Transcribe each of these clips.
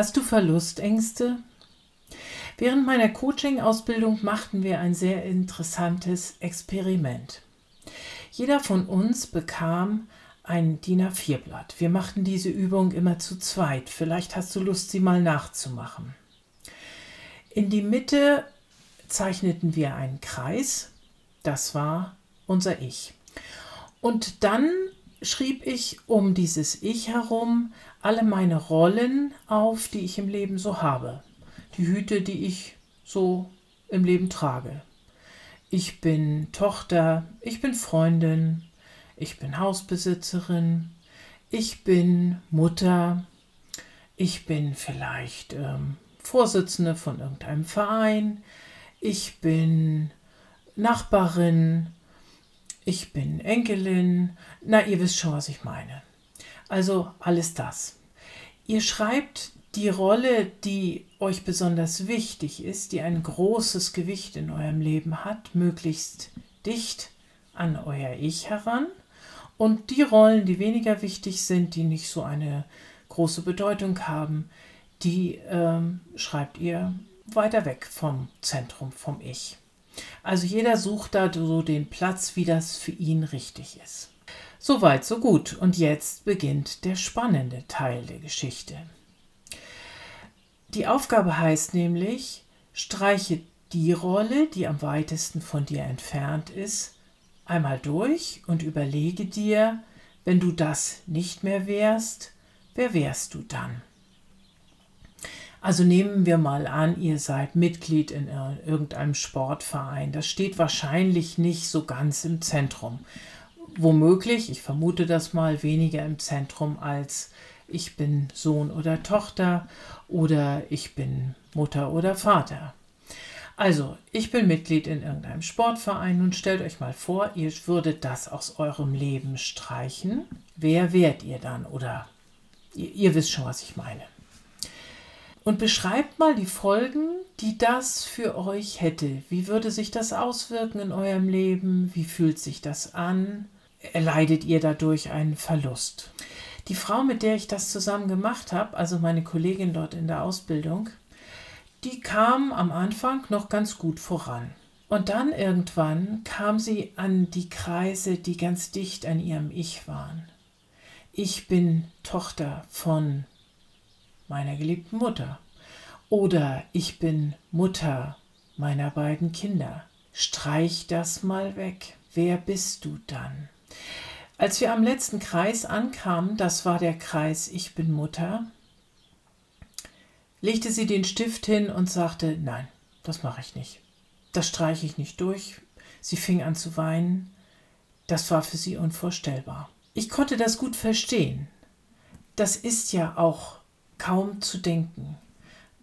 Hast du Verlustängste? Während meiner Coaching-Ausbildung machten wir ein sehr interessantes Experiment. Jeder von uns bekam ein DIN A4-Blatt. Wir machten diese Übung immer zu zweit. Vielleicht hast du Lust, sie mal nachzumachen. In die Mitte zeichneten wir einen Kreis. Das war unser Ich. Und dann schrieb ich um dieses Ich herum alle meine Rollen auf, die ich im Leben so habe. Die Hüte, die ich so im Leben trage. Ich bin Tochter, ich bin Freundin, ich bin Hausbesitzerin, ich bin Mutter, ich bin vielleicht ähm, Vorsitzende von irgendeinem Verein, ich bin Nachbarin, ich bin Enkelin. Na, ihr wisst schon, was ich meine. Also alles das. Ihr schreibt die Rolle, die euch besonders wichtig ist, die ein großes Gewicht in eurem Leben hat, möglichst dicht an euer Ich heran. Und die Rollen, die weniger wichtig sind, die nicht so eine große Bedeutung haben, die ähm, schreibt ihr weiter weg vom Zentrum, vom Ich. Also jeder sucht da so den Platz, wie das für ihn richtig ist. Soweit, so gut. Und jetzt beginnt der spannende Teil der Geschichte. Die Aufgabe heißt nämlich, streiche die Rolle, die am weitesten von dir entfernt ist, einmal durch und überlege dir, wenn du das nicht mehr wärst, wer wärst du dann? Also nehmen wir mal an, ihr seid Mitglied in irgendeinem Sportverein. Das steht wahrscheinlich nicht so ganz im Zentrum. Womöglich, ich vermute das mal, weniger im Zentrum als ich bin Sohn oder Tochter oder ich bin Mutter oder Vater. Also, ich bin Mitglied in irgendeinem Sportverein und stellt euch mal vor, ihr würdet das aus eurem Leben streichen. Wer wärt ihr dann? Oder ihr, ihr wisst schon, was ich meine und beschreibt mal die Folgen, die das für euch hätte. Wie würde sich das auswirken in eurem Leben? Wie fühlt sich das an? Erleidet ihr dadurch einen Verlust? Die Frau, mit der ich das zusammen gemacht habe, also meine Kollegin dort in der Ausbildung, die kam am Anfang noch ganz gut voran. Und dann irgendwann kam sie an die Kreise, die ganz dicht an ihrem Ich waren. Ich bin Tochter von meiner geliebten Mutter. Oder ich bin Mutter meiner beiden Kinder. Streich das mal weg. Wer bist du dann? Als wir am letzten Kreis ankamen, das war der Kreis Ich bin Mutter, legte sie den Stift hin und sagte, nein, das mache ich nicht. Das streiche ich nicht durch. Sie fing an zu weinen. Das war für sie unvorstellbar. Ich konnte das gut verstehen. Das ist ja auch kaum zu denken,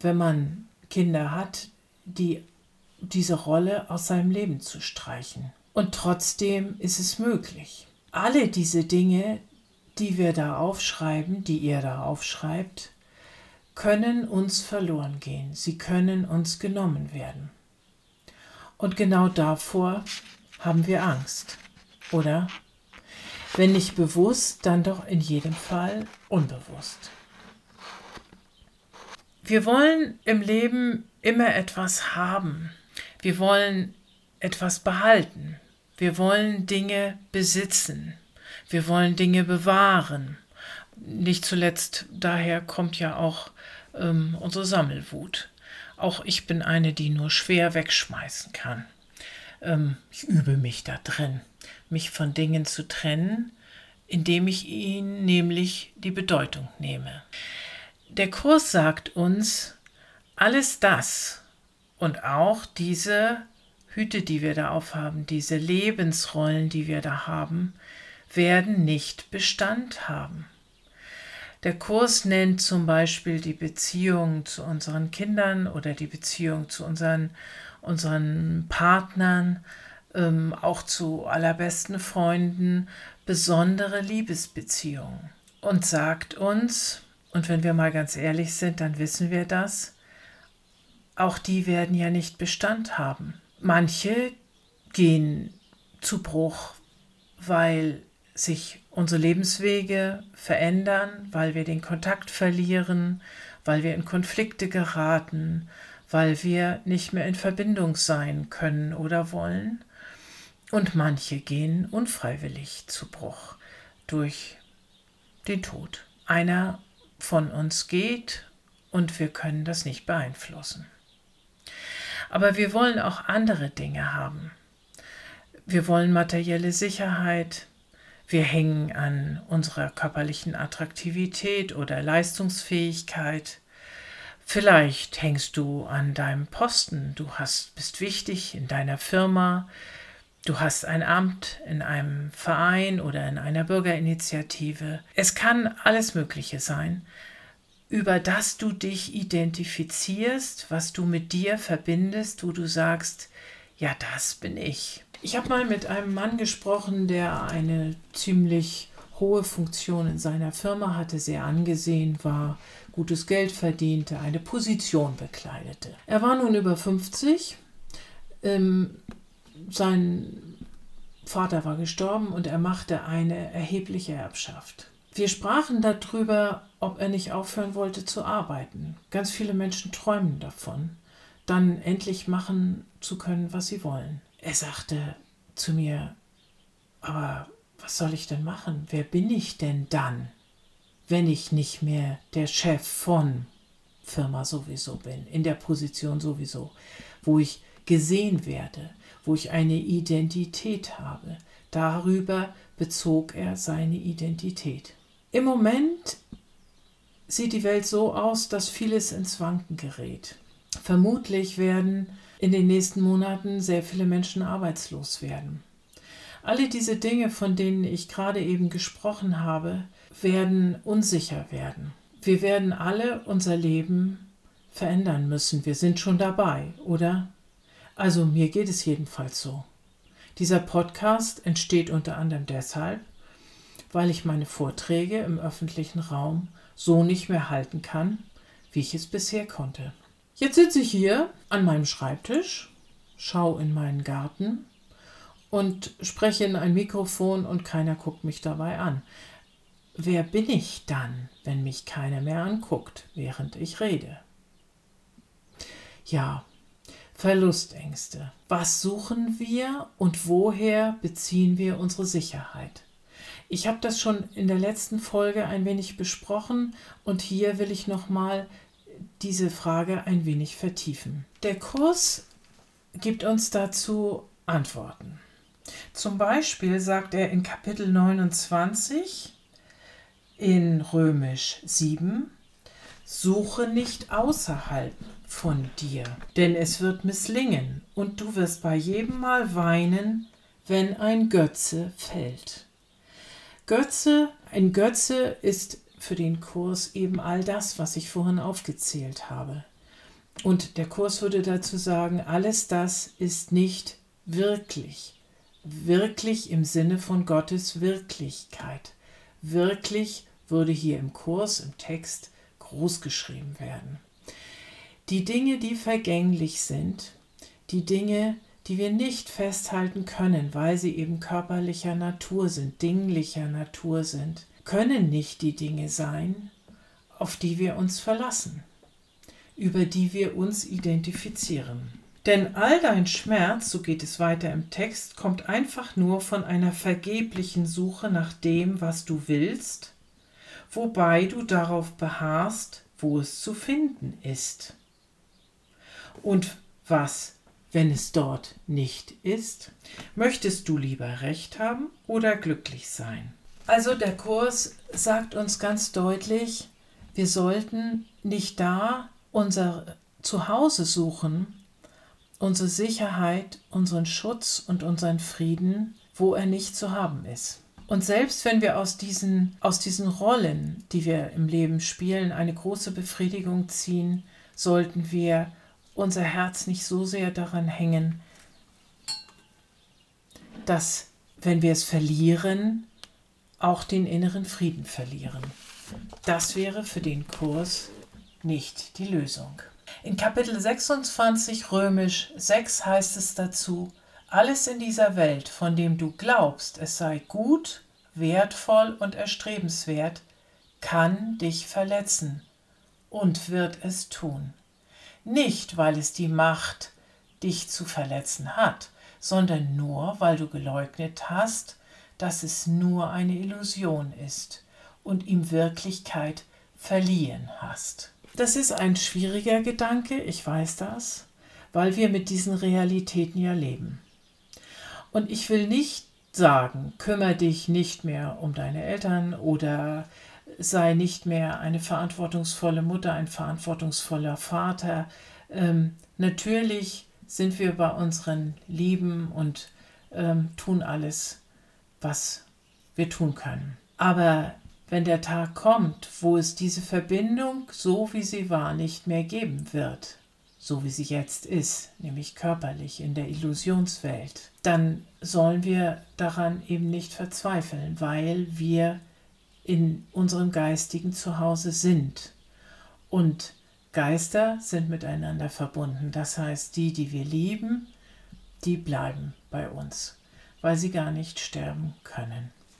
wenn man Kinder hat, die diese Rolle aus seinem Leben zu streichen. Und trotzdem ist es möglich. Alle diese Dinge, die wir da aufschreiben, die ihr da aufschreibt, können uns verloren gehen. Sie können uns genommen werden. Und genau davor haben wir Angst, oder? Wenn nicht bewusst, dann doch in jedem Fall unbewusst. Wir wollen im Leben immer etwas haben. Wir wollen etwas behalten. Wir wollen Dinge besitzen. Wir wollen Dinge bewahren. Nicht zuletzt daher kommt ja auch ähm, unsere Sammelwut. Auch ich bin eine, die nur schwer wegschmeißen kann. Ähm, ich übe mich da drin, mich von Dingen zu trennen, indem ich ihnen nämlich die Bedeutung nehme. Der Kurs sagt uns, alles das und auch diese Hüte, die wir da aufhaben, diese Lebensrollen, die wir da haben, werden nicht Bestand haben. Der Kurs nennt zum Beispiel die Beziehung zu unseren Kindern oder die Beziehung zu unseren, unseren Partnern, ähm, auch zu allerbesten Freunden, besondere Liebesbeziehungen und sagt uns, und wenn wir mal ganz ehrlich sind, dann wissen wir das, auch die werden ja nicht Bestand haben. Manche gehen zu Bruch, weil sich unsere Lebenswege verändern, weil wir den Kontakt verlieren, weil wir in Konflikte geraten, weil wir nicht mehr in Verbindung sein können oder wollen. Und manche gehen unfreiwillig zu Bruch durch den Tod. Einer von uns geht und wir können das nicht beeinflussen. Aber wir wollen auch andere Dinge haben. Wir wollen materielle Sicherheit. Wir hängen an unserer körperlichen Attraktivität oder Leistungsfähigkeit. Vielleicht hängst du an deinem Posten. Du hast, bist wichtig in deiner Firma. Du hast ein Amt in einem Verein oder in einer Bürgerinitiative. Es kann alles Mögliche sein, über das du dich identifizierst, was du mit dir verbindest, wo du sagst, ja, das bin ich. Ich habe mal mit einem Mann gesprochen, der eine ziemlich hohe Funktion in seiner Firma hatte, sehr angesehen war, gutes Geld verdiente, eine Position bekleidete. Er war nun über 50. Ähm, sein Vater war gestorben und er machte eine erhebliche Erbschaft. Wir sprachen darüber, ob er nicht aufhören wollte zu arbeiten. Ganz viele Menschen träumen davon, dann endlich machen zu können, was sie wollen. Er sagte zu mir, aber was soll ich denn machen? Wer bin ich denn dann, wenn ich nicht mehr der Chef von Firma sowieso bin, in der Position sowieso, wo ich gesehen werde, wo ich eine Identität habe. Darüber bezog er seine Identität. Im Moment sieht die Welt so aus, dass vieles ins Wanken gerät. Vermutlich werden in den nächsten Monaten sehr viele Menschen arbeitslos werden. Alle diese Dinge, von denen ich gerade eben gesprochen habe, werden unsicher werden. Wir werden alle unser Leben verändern müssen. Wir sind schon dabei, oder? Also mir geht es jedenfalls so. Dieser Podcast entsteht unter anderem deshalb, weil ich meine Vorträge im öffentlichen Raum so nicht mehr halten kann, wie ich es bisher konnte. Jetzt sitze ich hier an meinem Schreibtisch, schaue in meinen Garten und spreche in ein Mikrofon und keiner guckt mich dabei an. Wer bin ich dann, wenn mich keiner mehr anguckt, während ich rede? Ja, Verlustängste. Was suchen wir und woher beziehen wir unsere Sicherheit? Ich habe das schon in der letzten Folge ein wenig besprochen und hier will ich nochmal diese Frage ein wenig vertiefen. Der Kurs gibt uns dazu Antworten. Zum Beispiel sagt er in Kapitel 29 in Römisch 7, Suche nicht außerhalb von dir, denn es wird misslingen und du wirst bei jedem Mal weinen, wenn ein Götze fällt. Götze, ein Götze ist für den Kurs eben all das, was ich vorhin aufgezählt habe. Und der Kurs würde dazu sagen, alles das ist nicht wirklich. Wirklich im Sinne von Gottes Wirklichkeit. Wirklich würde hier im Kurs, im Text groß geschrieben werden. Die Dinge, die vergänglich sind, die Dinge, die wir nicht festhalten können, weil sie eben körperlicher Natur sind, dinglicher Natur sind, können nicht die Dinge sein, auf die wir uns verlassen, über die wir uns identifizieren. Denn all dein Schmerz, so geht es weiter im Text, kommt einfach nur von einer vergeblichen Suche nach dem, was du willst, wobei du darauf beharrst, wo es zu finden ist. Und was, wenn es dort nicht ist? Möchtest du lieber Recht haben oder glücklich sein? Also der Kurs sagt uns ganz deutlich, wir sollten nicht da unser Zuhause suchen, unsere Sicherheit, unseren Schutz und unseren Frieden, wo er nicht zu haben ist. Und selbst wenn wir aus diesen, aus diesen Rollen, die wir im Leben spielen, eine große Befriedigung ziehen, sollten wir unser Herz nicht so sehr daran hängen, dass, wenn wir es verlieren, auch den inneren Frieden verlieren. Das wäre für den Kurs nicht die Lösung. In Kapitel 26 römisch 6 heißt es dazu, alles in dieser Welt, von dem du glaubst, es sei gut, wertvoll und erstrebenswert, kann dich verletzen und wird es tun. Nicht, weil es die Macht, dich zu verletzen hat, sondern nur, weil du geleugnet hast, dass es nur eine Illusion ist und ihm Wirklichkeit verliehen hast. Das ist ein schwieriger Gedanke, ich weiß das, weil wir mit diesen Realitäten ja leben. Und ich will nicht sagen, kümmere dich nicht mehr um deine Eltern oder sei nicht mehr eine verantwortungsvolle Mutter, ein verantwortungsvoller Vater. Ähm, natürlich sind wir bei unseren Lieben und ähm, tun alles, was wir tun können. Aber wenn der Tag kommt, wo es diese Verbindung, so wie sie war, nicht mehr geben wird, so wie sie jetzt ist, nämlich körperlich in der Illusionswelt, dann sollen wir daran eben nicht verzweifeln, weil wir in unserem geistigen Zuhause sind. Und Geister sind miteinander verbunden. Das heißt, die, die wir lieben, die bleiben bei uns, weil sie gar nicht sterben können.